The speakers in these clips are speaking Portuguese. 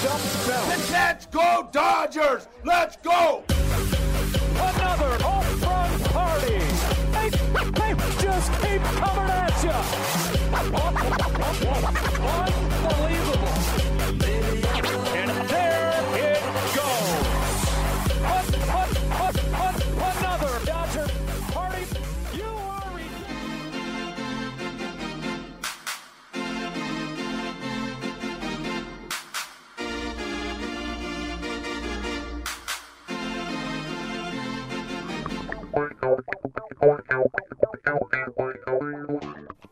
charged up, bell. Let's go, Dodgers! Let's go! Another home run party. They, they just keep coming at you.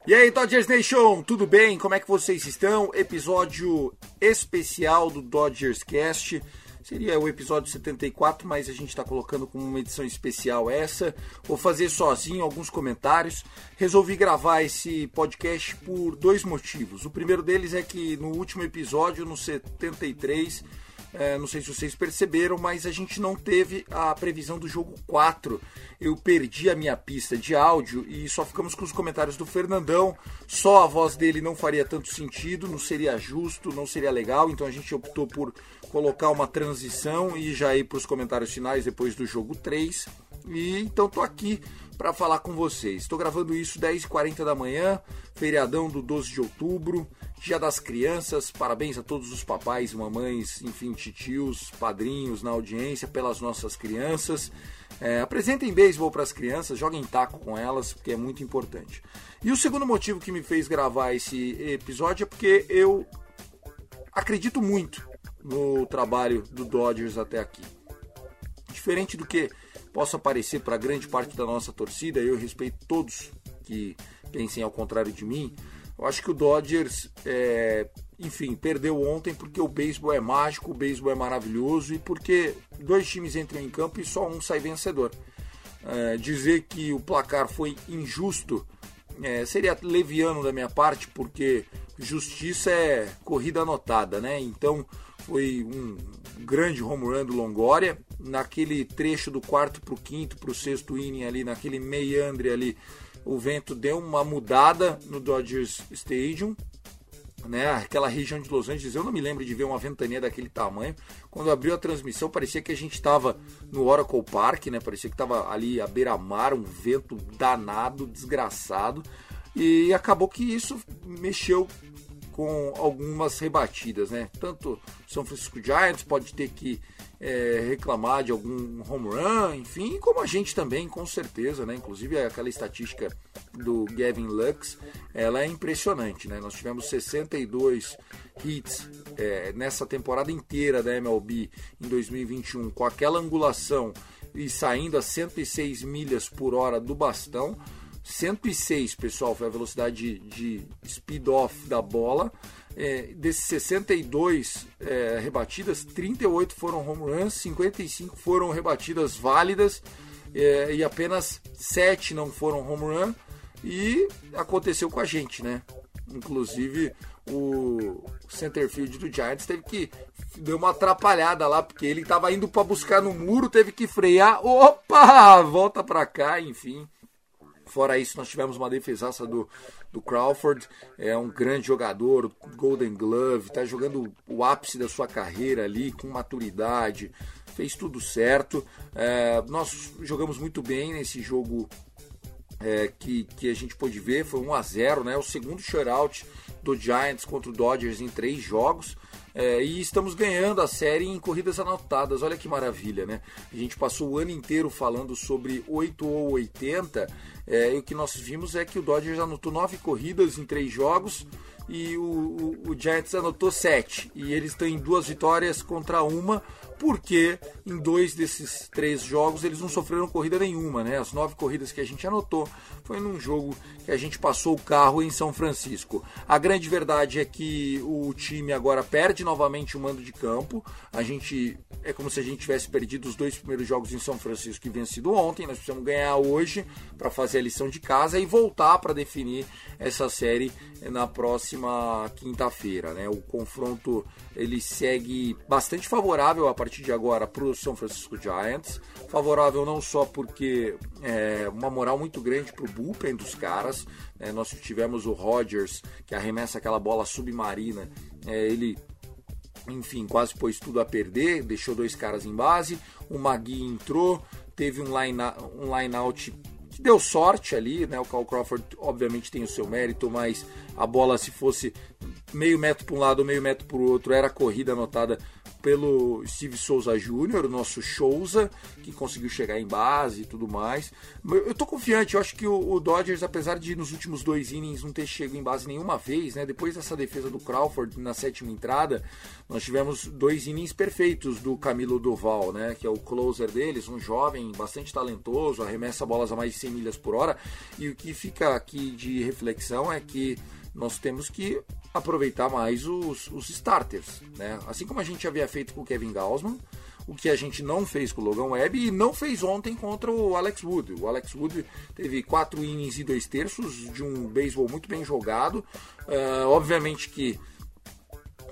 E aí, Dodgers Nation, tudo bem? Como é que vocês estão? Episódio especial do Dodgers Cast. Seria o episódio 74, mas a gente está colocando como uma edição especial essa. Vou fazer sozinho alguns comentários. Resolvi gravar esse podcast por dois motivos. O primeiro deles é que no último episódio, no 73, é, não sei se vocês perceberam, mas a gente não teve a previsão do jogo 4. Eu perdi a minha pista de áudio e só ficamos com os comentários do Fernandão. Só a voz dele não faria tanto sentido, não seria justo, não seria legal, então a gente optou por colocar uma transição e já ir para os comentários finais depois do jogo 3. E então tô aqui para falar com vocês. Estou gravando isso 10h40 da manhã, feriadão do 12 de outubro, Dia das Crianças. Parabéns a todos os papais, mamães, enfim, titios, padrinhos na audiência pelas nossas crianças. É, apresentem beisebol para as crianças, joguem taco com elas, porque é muito importante. E o segundo motivo que me fez gravar esse episódio é porque eu acredito muito no trabalho do Dodgers até aqui. Diferente do que possa parecer para grande parte da nossa torcida, eu respeito todos que pensem ao contrário de mim. Eu acho que o Dodgers, é, enfim, perdeu ontem porque o beisebol é mágico, o beisebol é maravilhoso e porque dois times entram em campo e só um sai vencedor. É, dizer que o placar foi injusto é, seria leviano da minha parte, porque justiça é corrida anotada, né? Então foi um grande home run do Longoria. Naquele trecho do quarto para o quinto, para o sexto inning ali, naquele meiandre ali, o vento deu uma mudada no Dodgers Stadium. Né, aquela região de Los Angeles, eu não me lembro de ver uma ventania daquele tamanho. Quando abriu a transmissão, parecia que a gente estava no Oracle Park, né? Parecia que estava ali à beira-mar, um vento danado, desgraçado. E acabou que isso mexeu com algumas rebatidas, né? Tanto São Francisco Giants pode ter que é, reclamar de algum home run, enfim, como a gente também, com certeza, né? Inclusive aquela estatística do Gavin Lux, ela é impressionante, né? Nós tivemos 62 hits é, nessa temporada inteira da MLB em 2021 com aquela angulação e saindo a 106 milhas por hora do bastão. 106, pessoal, foi a velocidade de, de speed off da bola. É, desses 62 é, rebatidas, 38 foram home runs, 55 foram rebatidas válidas é, e apenas 7 não foram home run. E aconteceu com a gente, né? Inclusive o centerfield do Giants teve que deu uma atrapalhada lá porque ele estava indo para buscar no muro, teve que frear. Opa, volta para cá, enfim. Fora isso, nós tivemos uma defesaça do, do Crawford, é um grande jogador, Golden Glove, está jogando o ápice da sua carreira ali, com maturidade, fez tudo certo. É, nós jogamos muito bem nesse jogo é, que, que a gente pôde ver, foi 1 a 0 né? O segundo shutout do Giants contra o Dodgers em três jogos. É, e estamos ganhando a série em corridas anotadas. Olha que maravilha, né? A gente passou o ano inteiro falando sobre 8 ou 80. É, e o que nós vimos é que o Dodgers anotou 9 corridas em 3 jogos e o, o, o Giants anotou 7. E eles têm duas vitórias contra uma porque em dois desses três jogos eles não sofreram corrida nenhuma, né? As nove corridas que a gente anotou foi num jogo que a gente passou o carro em São Francisco. A grande verdade é que o time agora perde novamente o mando de campo. A gente é como se a gente tivesse perdido os dois primeiros jogos em São Francisco e vencido ontem. Nós precisamos ganhar hoje para fazer a lição de casa e voltar para definir essa série na próxima quinta-feira, né? O confronto ele segue bastante favorável a partir de agora para o São Francisco Giants. Favorável não só porque é uma moral muito grande para o bullpen dos caras. Né? Nós tivemos o Rodgers que arremessa aquela bola submarina. É, ele enfim, quase pôs tudo a perder, deixou dois caras em base. O Magui entrou, teve um line, um line out que deu sorte ali, né? O Cal Crawford obviamente tem o seu mérito, mas a bola se fosse meio metro para um lado, meio metro para o outro, era corrida anotada pelo Steve Souza Jr., o nosso Souza, que conseguiu chegar em base e tudo mais. Eu tô confiante, eu acho que o, Dodgers, apesar de nos últimos dois innings não ter chegado em base nenhuma vez, né? Depois dessa defesa do Crawford na sétima entrada, nós tivemos dois innings perfeitos do Camilo Doval, né? Que é o closer deles, um jovem bastante talentoso, arremessa bolas a mais de 100 milhas por hora. E o que fica aqui de reflexão é que nós temos que aproveitar mais os, os starters, né? Assim como a gente havia feito com o Kevin Gausman, o que a gente não fez com o Logan Webb e não fez ontem contra o Alex Wood. O Alex Wood teve quatro innings e dois terços de um beisebol muito bem jogado. Uh, obviamente que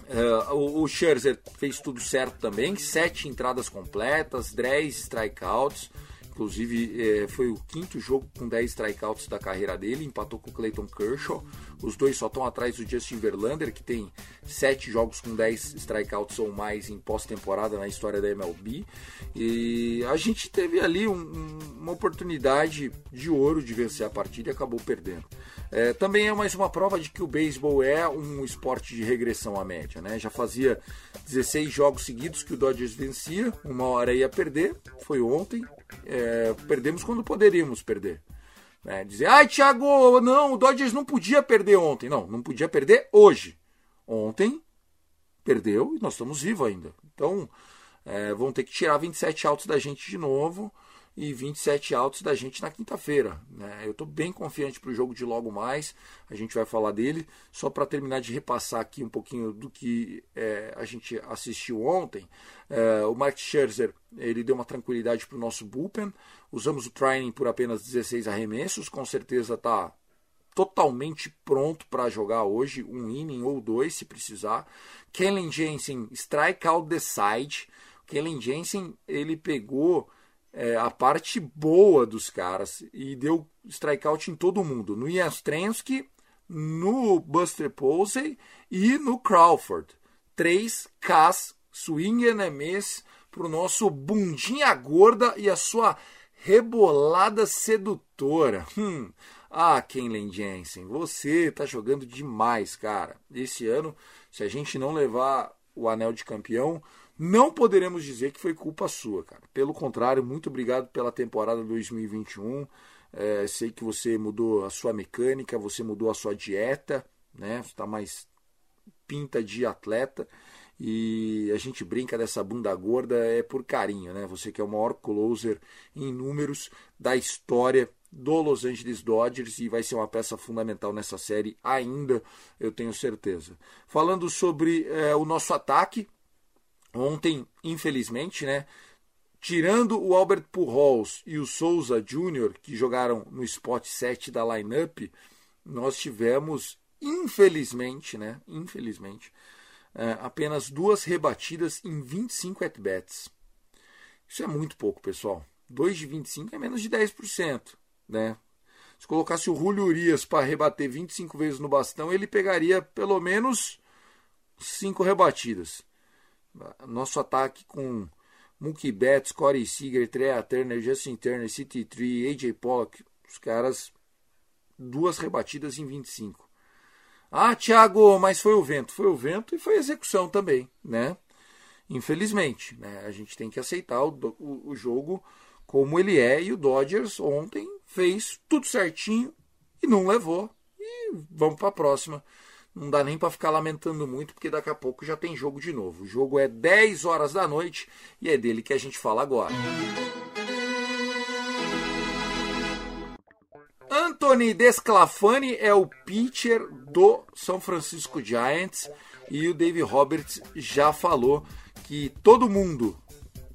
uh, o, o Scherzer fez tudo certo também, sete entradas completas, 10 strikeouts. Inclusive, é, foi o quinto jogo com 10 strikeouts da carreira dele, empatou com o Clayton Kershaw. Os dois só estão atrás do Justin Verlander, que tem 7 jogos com 10 strikeouts ou mais em pós-temporada na história da MLB. E a gente teve ali um, uma oportunidade de ouro de vencer a partida e acabou perdendo. É, também é mais uma prova de que o beisebol é um esporte de regressão à média. Né? Já fazia 16 jogos seguidos que o Dodgers vencia, uma hora ia perder, foi ontem, é, perdemos quando poderíamos perder. É, dizer, ai Thiago, não, o Dodgers não podia perder ontem. Não, não podia perder hoje. Ontem perdeu e nós estamos vivos ainda. Então, é, vão ter que tirar 27 altos da gente de novo e 27 altos da gente na quinta-feira. Né? Eu estou bem confiante para o jogo de logo mais, a gente vai falar dele. Só para terminar de repassar aqui um pouquinho do que é, a gente assistiu ontem, é, o Mark Scherzer ele deu uma tranquilidade para o nosso bullpen. Usamos o training por apenas 16 arremessos, com certeza está totalmente pronto para jogar hoje, um inning ou dois se precisar. Kellen Jensen, strikeout the side. Kellen Jensen ele pegou é, a parte boa dos caras e deu strikeout em todo mundo. No Jastrensky, no Buster Posey e no Crawford. Três Ks, swing and miss para o nosso bundinha gorda e a sua rebolada sedutora. Hum. Ah, Kenlen Jensen, você tá jogando demais, cara. Esse ano, se a gente não levar o anel de campeão, não poderemos dizer que foi culpa sua, cara. Pelo contrário, muito obrigado pela temporada 2021. É, sei que você mudou a sua mecânica, você mudou a sua dieta, né? Você está mais pinta de atleta. E a gente brinca dessa bunda gorda é por carinho, né? Você que é o maior closer em números da história do Los Angeles Dodgers e vai ser uma peça fundamental nessa série ainda, eu tenho certeza. Falando sobre é, o nosso ataque, Ontem, infelizmente, né, tirando o Albert Pujols e o Souza Jr., que jogaram no spot 7 da lineup, nós tivemos, infelizmente, né, infelizmente, é, apenas duas rebatidas em 25 at-bats. Isso é muito pouco, pessoal. 2 de 25 é menos de 10%, né? Se colocasse o Julio Urias para rebater 25 vezes no bastão, ele pegaria pelo menos 5 rebatidas. Nosso ataque com Mookie Betts, Corey Seager, Trea Turner, Justin Turner, City Tree, AJ Pollock, os caras duas rebatidas em 25. Ah, Thiago, mas foi o vento. Foi o vento e foi a execução também, né? Infelizmente, né? A gente tem que aceitar o, o, o jogo como ele é e o Dodgers ontem fez tudo certinho e não levou. E vamos para a próxima. Não dá nem para ficar lamentando muito, porque daqui a pouco já tem jogo de novo. O jogo é 10 horas da noite e é dele que a gente fala agora. Anthony Desclafani é o pitcher do São Francisco Giants e o Dave Roberts já falou que todo mundo,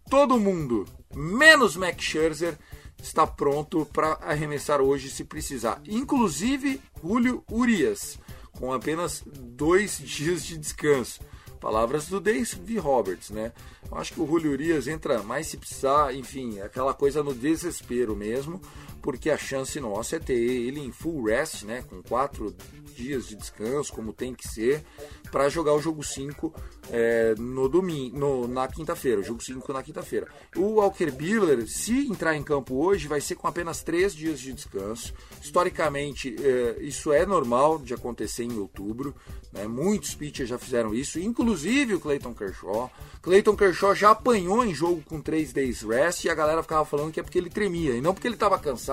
todo mundo, menos Max Scherzer, está pronto para arremessar hoje se precisar. Inclusive Julio Urias, com apenas dois dias de descanso. Palavras do Dave Roberts, né? Eu acho que o Julio Urias entra mais se precisar, enfim, aquela coisa no desespero mesmo porque a chance nossa é ter ele em full rest, né, com quatro dias de descanso, como tem que ser, para jogar o jogo 5 é, no domingo, no, na quinta-feira, o jogo 5 na quinta-feira. O Walker Buehler, se entrar em campo hoje, vai ser com apenas três dias de descanso. Historicamente, é, isso é normal de acontecer em outubro. Né? Muitos pitchers já fizeram isso, inclusive o Clayton Kershaw. Clayton Kershaw já apanhou em jogo com 3 days rest e a galera ficava falando que é porque ele tremia, e não porque ele estava cansado,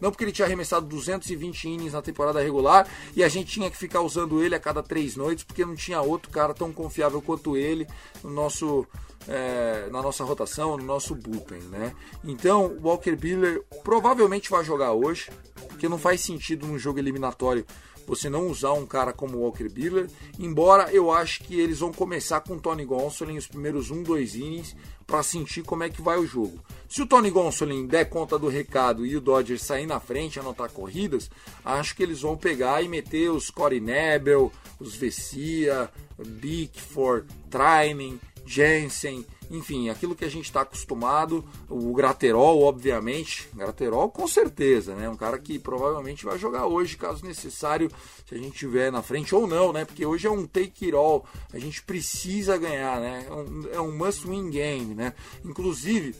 não porque ele tinha arremessado 220 innings na temporada regular e a gente tinha que ficar usando ele a cada três noites porque não tinha outro cara tão confiável quanto ele no nosso é, na nossa rotação, no nosso bullpen, né? Então, o Walker Buehler provavelmente vai jogar hoje, porque não faz sentido no jogo eliminatório você não usar um cara como Walker Buehler, embora eu acho que eles vão começar com o Tony Gonsolin os primeiros um, dois innings para sentir como é que vai o jogo. Se o Tony Gonsolin der conta do recado e o Dodgers sair na frente, anotar corridas, acho que eles vão pegar e meter os Corey Nebel, os Vessia, Bickford, Trining, Jensen, enfim, aquilo que a gente está acostumado, o Graterol, obviamente, Graterol com certeza, né? Um cara que provavelmente vai jogar hoje, caso necessário, se a gente tiver na frente ou não, né? Porque hoje é um take it all, a gente precisa ganhar, né? É um, é um must win game, né? Inclusive,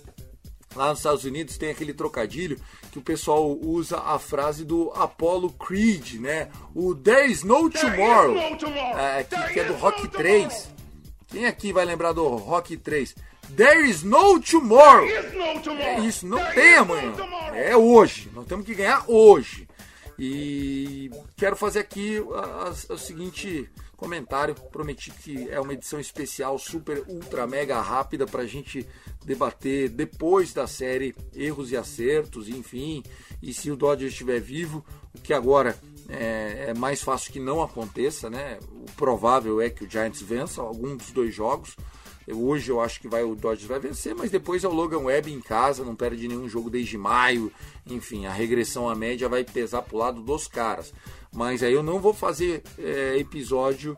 Lá nos Estados Unidos tem aquele trocadilho que o pessoal usa a frase do Apollo Creed, né? O There is no tomorrow, é, que, que, é do Rock 3. Quem aqui vai lembrar do Rock 3? There is no tomorrow. É isso, não tem amanhã. É hoje. Nós temos que ganhar hoje. E quero fazer aqui o seguinte comentário. Prometi que é uma edição especial, super, ultra, mega rápida para a gente debater depois da série erros e acertos, enfim. E se o Dodgers estiver vivo, o que agora é, é, mais fácil que não aconteça, né? O provável é que o Giants vença algum dos dois jogos. Eu, hoje eu acho que vai, o Dodgers vai vencer, mas depois é o Logan Webb em casa, não perde nenhum jogo desde maio. Enfim, a regressão à média vai pesar pro lado dos caras. Mas aí eu não vou fazer é, episódio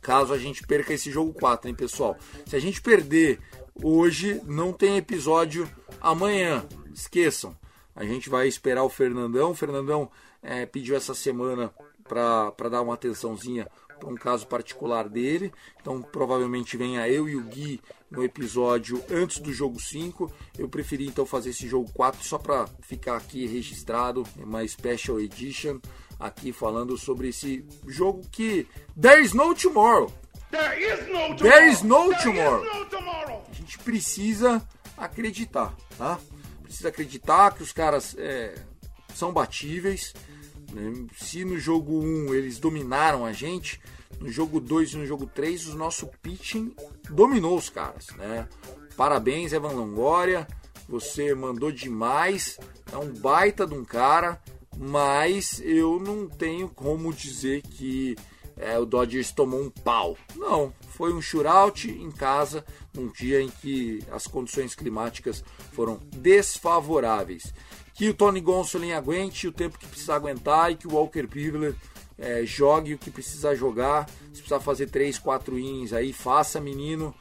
caso a gente perca esse jogo 4, hein, pessoal? Se a gente perder hoje, não tem episódio amanhã. Esqueçam. A gente vai esperar o Fernandão. Fernandão é, pediu essa semana para dar uma atençãozinha para um caso particular dele. Então provavelmente venha eu e o Gui no episódio antes do jogo 5. Eu preferi então fazer esse jogo 4 só para ficar aqui registrado, uma special edition aqui falando sobre esse jogo que there is no tomorrow. There is no tomorrow. There is no tomorrow. Is no tomorrow. A gente precisa acreditar, tá? Precisa acreditar que os caras é, são batíveis né? Se no jogo 1 eles dominaram a gente, no jogo 2 e no jogo 3 o nosso pitching dominou os caras. Né? Parabéns, Evan Longoria. Você mandou demais. É um baita de um cara. Mas eu não tenho como dizer que é, o Dodgers tomou um pau. Não, foi um shootout em casa num dia em que as condições climáticas foram desfavoráveis que o Tony Gonsolin aguente o tempo que precisar aguentar e que o Walker Buehler é, jogue o que precisar jogar. Se precisar fazer 3, 4 innings aí, faça, menino.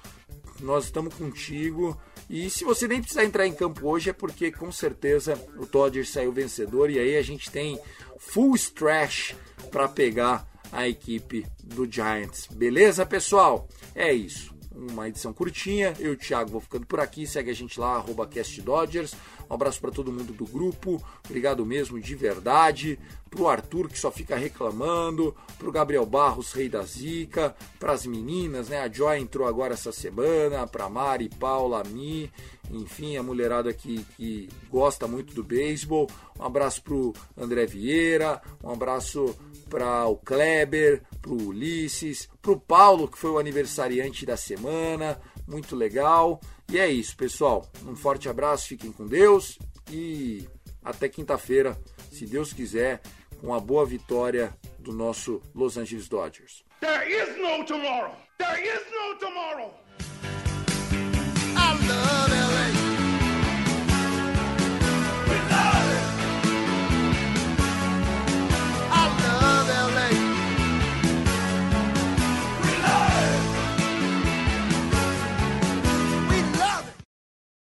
Nós estamos contigo. E se você nem precisar entrar em campo hoje é porque com certeza o Dodgers saiu vencedor e aí a gente tem full stretch para pegar a equipe do Giants. Beleza, pessoal? É isso. Uma edição curtinha. Eu Thiago vou ficando por aqui. Segue a gente lá, arroba CastDodgers. Um abraço para todo mundo do grupo. Obrigado mesmo, de verdade. Pro Arthur, que só fica reclamando. Pro Gabriel Barros, rei da zica. Pras meninas, né? A Joy entrou agora essa semana. Pra Mari, Paula, Mi. Enfim, a mulherada que, que gosta muito do beisebol. Um abraço pro André Vieira. Um abraço para o Kleber, pro Ulisses, pro Paulo, que foi o aniversariante da semana. Muito legal. E é isso, pessoal. Um forte abraço, fiquem com Deus e até quinta-feira, se Deus quiser, com a boa vitória do nosso Los Angeles Dodgers. There is no tomorrow. There is no tomorrow. I love